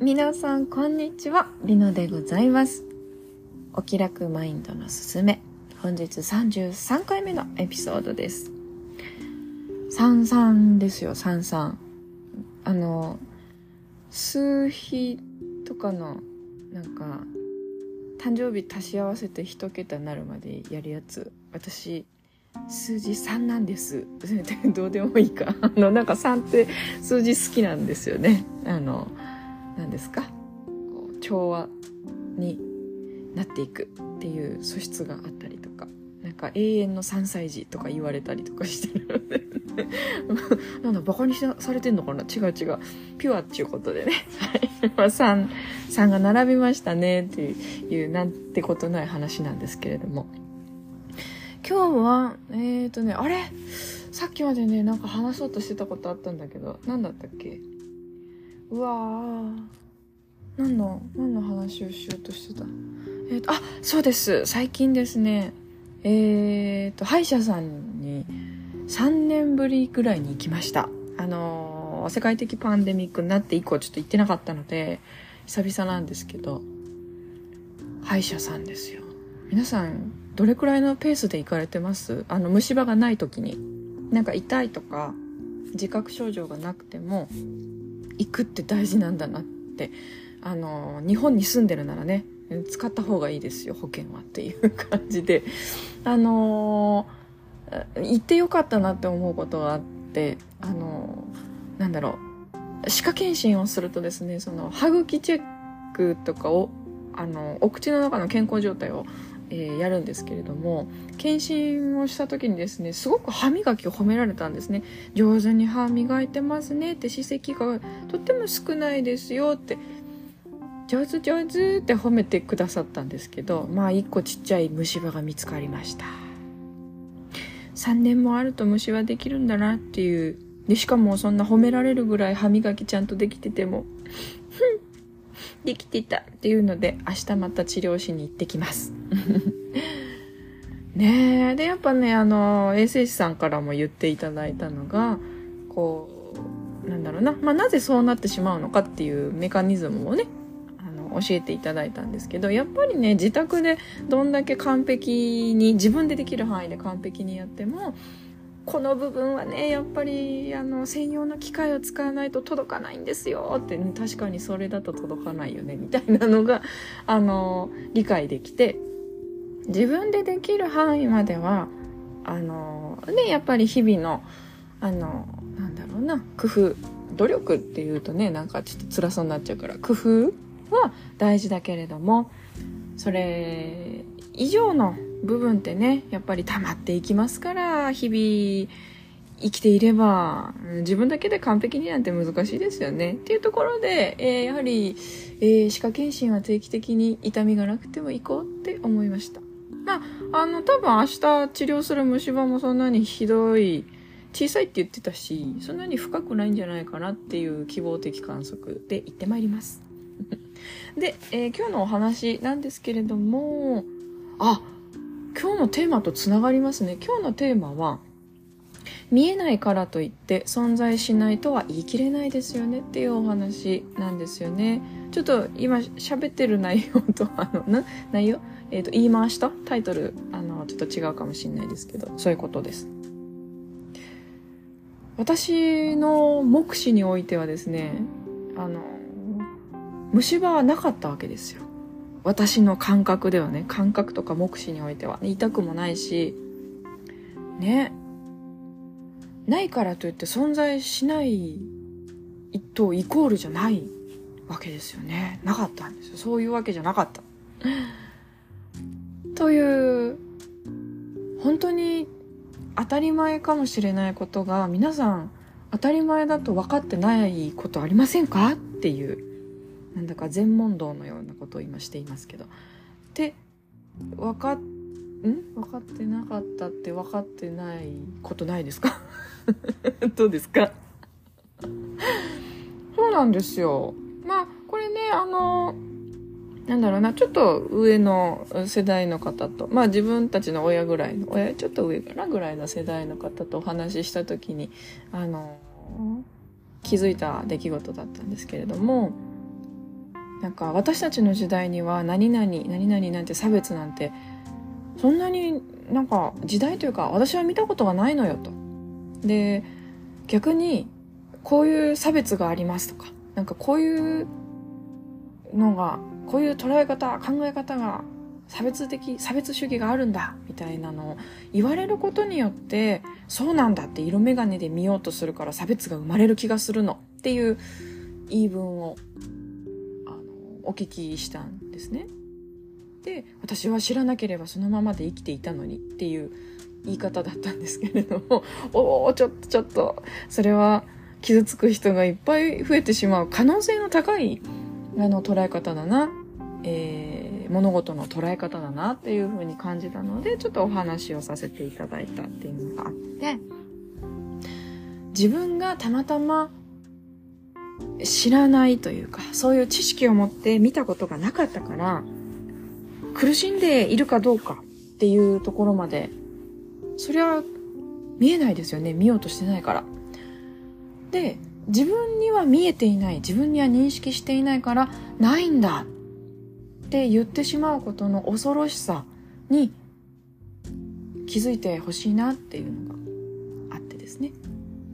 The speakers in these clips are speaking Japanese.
皆さんこんにちは。りのでございます。お気楽マインドのすすめ。本日33回目のエピソードです。33ですよ33あの数比とかのなんか誕生日足し合わせて一桁になるまでやるやつ。私数字3なんです。どうでもいいか。あのなんか3って数字好きなんですよね。あの何ですか？こう調和になっていくっていう素質があったりとかなんか永遠の3歳児とか言われたりとかしてるので。なんだバカにされてんのかな？違う違う。ピュアっていうことでね、3, 3が並びましたね。っていうなんてことない話なんですけれども。今日はえっ、ー、とねあれ？さっきまでねなんか話そうとしてたことあったんだけど何だったっけ？うわー。何の何の話をしようとしてた？えっ、ー、とあそうです。最近ですね。えっ、ー、と歯医者さんに3年ぶりぐらいに行きました。あのー、世界的パンデミックになって以降ちょっと行ってなかったので久々なんですけど歯医者さんですよ。皆さんどれくらいのペースで行かれてます？あの虫歯がない時に。なんか痛いとか自覚症状がなくても行くって大事なんだなってあの日本に住んでるならね使った方がいいですよ保険はっていう感じで。あの行ってよかったなって思うことがあってあのなんだろう歯科検診をするとですねその歯茎チェックとかをあのお口の中の健康状態をえー、やるんですけれども検診をした時にですねすごく歯磨きを褒められたんですね。上手に歯磨いてますねって歯石がとっても少ないですよって上手上手って褒めてくださったんですけどまあ一個ちっちゃい虫歯が見つかりました。3年もあると虫歯できるんだなっていう。でしかもそんな褒められるぐらい歯磨きちゃんとできててもできてたっていうので明日また治療しに行ってきます。ねえでやっぱねあの衛生士さんからも言っていただいたのがこうなんだろうな、まあ、なぜそうなってしまうのかっていうメカニズムをね教えていただいたんですけどやっぱりね自宅でどんだけ完璧に自分でできる範囲で完璧にやってもこの部分はねやっぱりあの専用の機械を使わないと届かないんですよ。って、ね、確かにそれだと届かないよねみたいなのがあの理解できて。自分でできる範囲まではあのねやっぱり日々のあのなんだろうな工夫努力っていうとねなんかちょっと辛そうになっちゃうから工夫は大事だけれどもそれ以上の部分ってねやっぱり溜まっていきますから日々生きていれば自分だけで完璧になんて難しいですよね。っていうところで、えー、やはり、えー、歯科検診は定期的に痛みがなくても行こうって思いました。まああの多分明日治療する虫歯もそんなにひどい小さいって言ってたしそんなに深くないんじゃないかなっていう希望的観測で行ってまいります。で、えー、今日のお話なんですけれどもあ今日のテーマとつながりますね。今日のテーマは見えないからといって存在しないとは言い切れないですよねっていうお話なんですよね。ちょっと今喋ってる内容とあのな内容、えーと、言い回した？タイトルあのちょっと違うかもしれないですけどそういうことです。私の目視においてはですねあの虫歯はなかったわけですよ。私の感覚ではね感覚とか目視においては、ね、痛くもないしね。ないからといって存在しないとイコールじゃないわけですよね。なかったんですよ。そういうわけじゃなかった。という本当に当たり前かもしれないことが皆さん当たり前だと分かってないことありませんか？っていう。なんだか全問答のようなことを今していますけど。で分かっん？分かってなかったって分かってないことないですか？どうですか？そうなんですよ。まあこれねあのなんだろうなちょっと上の世代の方とまあ自分たちの親ぐらいの親ちょっと上かなぐらいの世代の方とお話しした時にあの気づいた出来事だったんですけれどもなんか私たちの時代には何々何々なんて差別なんてそんなになんか時代というか私は見たことがないのよと。で逆にこういう差別がありますとかなんかこういうのがこういう捉え方考え方が差別的差別主義があるんだみたいなのを言われることによってそうなんだって色眼鏡で見ようとするから差別が生まれる気がするのっていう言い分をお聞きしたんですね。で私は知らなければそのままで生きていたのにっていう言い方だったんですけれども おおちょっとちょっとそれは傷つく人がいっぱい増えてしまう可能性の高いあの捉え方だな、えー、物事の捉え方だなっていうふうに感じたのでちょっとお話をさせていただいたっていうのがあって自分がたまたま知らないというかそういう知識を持って見たことがなかったから苦しんでいるかどうかっていうところまでそりゃ見えないですよね見ようとしてないからで自分には見えていない自分には認識していないからないんだって言ってしまうことの恐ろしさに気づいてほしいなっていうの。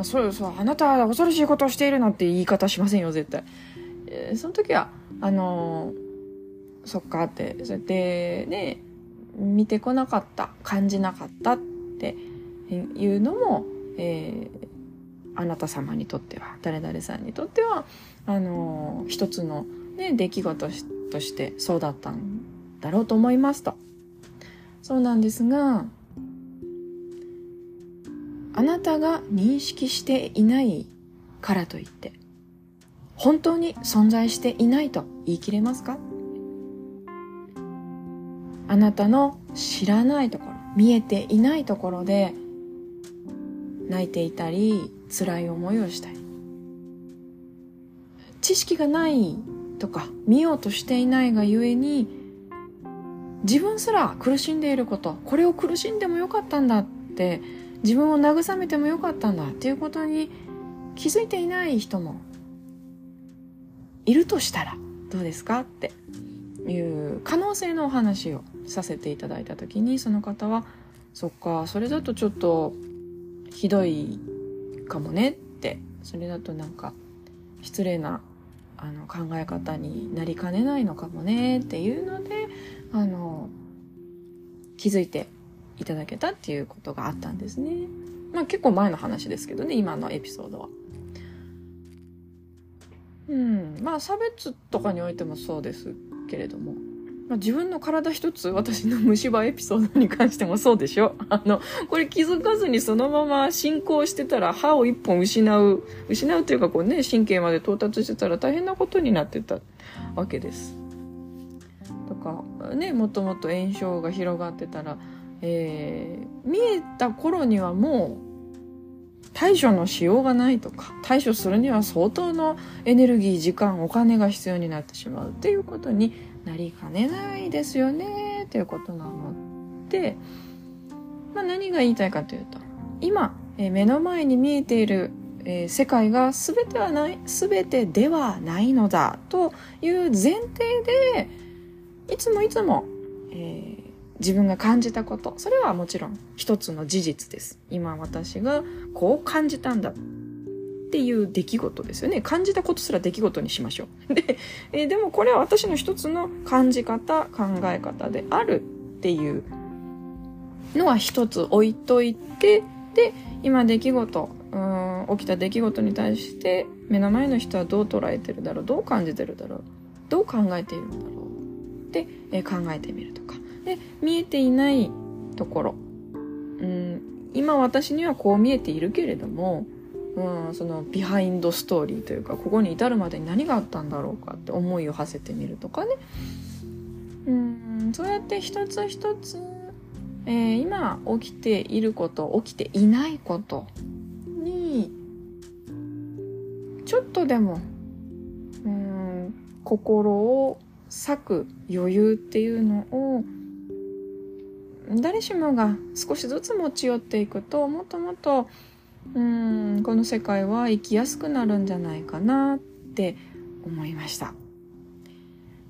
まあ、そうそうあなたは恐ろしいことをしているなんて言い方しませんよ絶対。えー、その時はあのー、そっかってそうやってね見てこなかった感じなかったっていうのも、えー、あなた様にとっては誰々さんにとってはあの一つの、ね、出来事としてそうだったんだろうと思いますと。そうなんですがあなたが認識していないからといって本当に存在していないと言い切れますか？あなたの知らないところ見えていないところで泣いていたり辛い思いをしたり。知識がないとか見ようとしていないがゆえに自分すら苦しんでいることこれを苦しんでもよかったんだって自分を慰めてもよかったんだっていうことに気づいていない人もいるとしたらどうですかっていう可能性のお話をさせていただいた時にその方はそっかそれだとちょっとひどいかもねってそれだとなんか失礼なあの考え方になりかねないのかもねっていうのであの気づいていただけたっていうことがあったんですね。まあ結構前の話ですけどね今のエピソードは。うん、まあ差別とかにおいてもそうですけれどもまあ、自分の体一つ私の虫歯エピソードに関してもそうでしょ あのこれ気づかずにそのまま進行してたら歯を一本失う失うというかこうね神経まで到達してたら大変なことになってたわけです。とかねもともと炎症が広がってたら、えー、見えた頃にはもう対処のしようがないとか対処するには相当のエネルギー時間お金が必要になってしまうっていうことになりかねないですよねということなので、まあ、何が言いたいかというと今、えー、目の前に見えている、えー、世界が全てはない全てではないのだという前提でいつもいつも、えー、自分が感じたことそれはもちろん一つの事実です今私がこう感じたんだっていう出来事ですよね。感じたことすら出来事にしましょう。で、え、でもこれは私の一つの感じ方、考え方であるっていうのは一つ置いといて、で、今出来事、うん起きた出来事に対して目の前の人はどう捉えてるだろう、どう感じてるだろう、どう考えているんだろうって、え、考えてみるとか。で、見えていないところ。うん、今私にはこう見えているけれども、うん、その behind story というかここに至るまでに何があったんだろうかって思いを馳せてみるとかねうんそうやって一つ一つ、えー、今起きていること起きていないことにちょっとでもうん心を割く余裕っていうのを誰しもが少しずつ持ち寄っていくともっともっとうんこの世界は生きやすくなるんじゃないかなって思いました。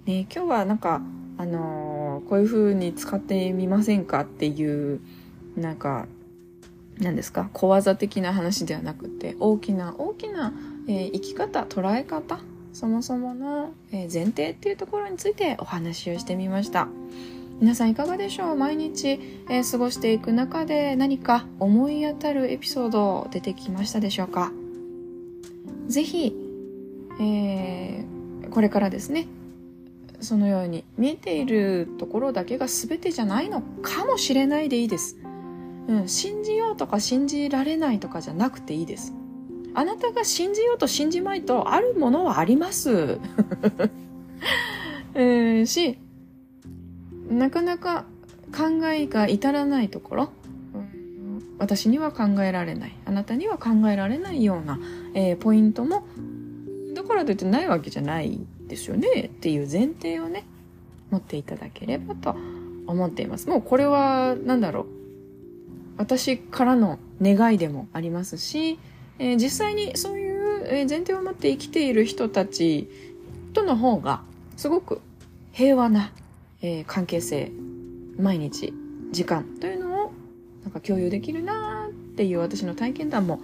ね、今日はなんか、あのー、こういう風に使ってみませんかっていう、なんか、何ですか？小技的な話ではなくて大きな大きな、えー、生き方捉え方そもそもの、えー、前提っていうところについてお話をしてみました。皆さんいかがでしょう？毎日、えー、過ごしていく中で何か思い当たるエピソード出てきましたでしょうか？ぜひ、えこれからですねそのように見えているところだけが全てじゃないのかもしれないでいいですうん、信じようとか信じられないとかじゃなくていいです。あなたが信じようと信じまいとあるものはあります。うん、し、なかなか考えが至らないところ、うん、私には考えられない、あなたには考えられないような、えー、ポイントも、だからといってないわけじゃないですよね？っていう前提をね、持っていただければと思っています。もうこれは、何だろう？私からの願いでもありますし、えー、実際にそういう前提を持って生きている人たちとの方がすごく平和な、えー、関係性毎日時間というのをなんか共有できるなっていう私の体験談も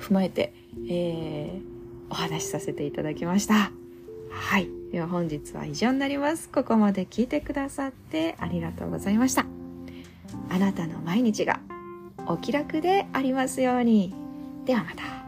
踏まえて、えー、お話しさせていただきました。はい。では本日は以上になります。ここまで聞いてくださってありがとうございました。あなたの毎日がお気楽でありますように。ではまた。